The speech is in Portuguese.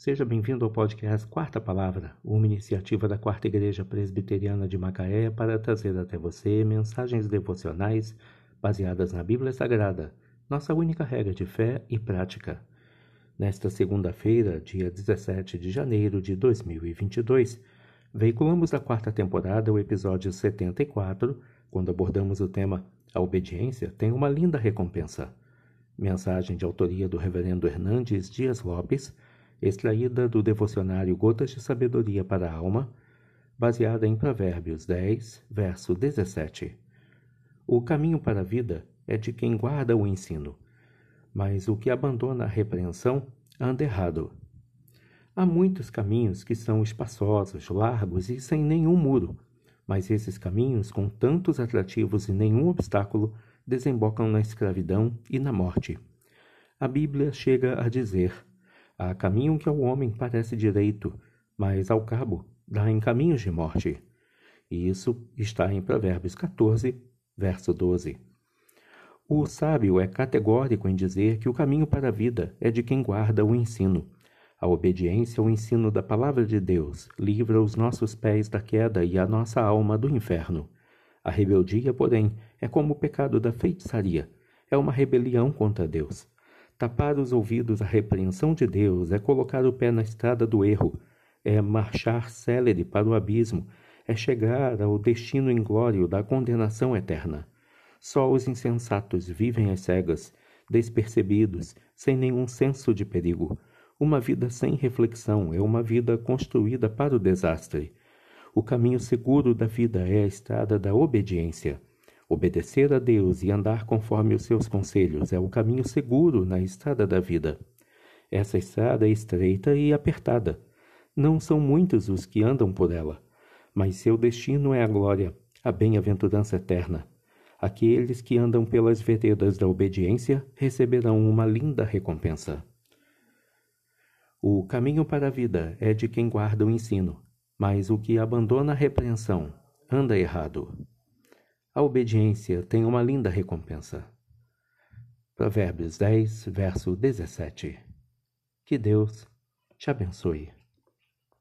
Seja bem-vindo ao podcast Quarta Palavra, uma iniciativa da Quarta Igreja Presbiteriana de Macaé para trazer até você mensagens devocionais baseadas na Bíblia Sagrada, nossa única regra de fé e prática. Nesta segunda-feira, dia 17 de janeiro de 2022, veiculamos da quarta temporada o episódio 74, quando abordamos o tema A Obediência tem uma linda recompensa. Mensagem de autoria do Reverendo Hernandes Dias Lopes extraída do devocionário Gotas de Sabedoria para a Alma, baseada em Provérbios 10, verso 17. O caminho para a vida é de quem guarda o ensino, mas o que abandona a repreensão anda errado. Há muitos caminhos que são espaçosos, largos e sem nenhum muro, mas esses caminhos, com tantos atrativos e nenhum obstáculo, desembocam na escravidão e na morte. A Bíblia chega a dizer Há caminho que ao homem parece direito, mas ao cabo dá em caminhos de morte. E isso está em Provérbios 14, verso 12. O sábio é categórico em dizer que o caminho para a vida é de quem guarda o ensino. A obediência ao ensino da palavra de Deus livra os nossos pés da queda e a nossa alma do inferno. A rebeldia, porém, é como o pecado da feitiçaria. É uma rebelião contra Deus. Tapar os ouvidos à repreensão de Deus é colocar o pé na estrada do erro, é marchar célere para o abismo, é chegar ao destino inglório da condenação eterna. Só os insensatos vivem às cegas, despercebidos, sem nenhum senso de perigo. Uma vida sem reflexão é uma vida construída para o desastre. O caminho seguro da vida é a estrada da obediência. Obedecer a Deus e andar conforme os seus conselhos é o caminho seguro na estrada da vida. Essa estrada é estreita e apertada. Não são muitos os que andam por ela, mas seu destino é a glória, a bem-aventurança eterna. Aqueles que andam pelas veredas da obediência receberão uma linda recompensa. O caminho para a vida é de quem guarda o ensino, mas o que abandona a repreensão anda errado. A obediência tem uma linda recompensa. Provérbios 10, verso 17. Que Deus te abençoe.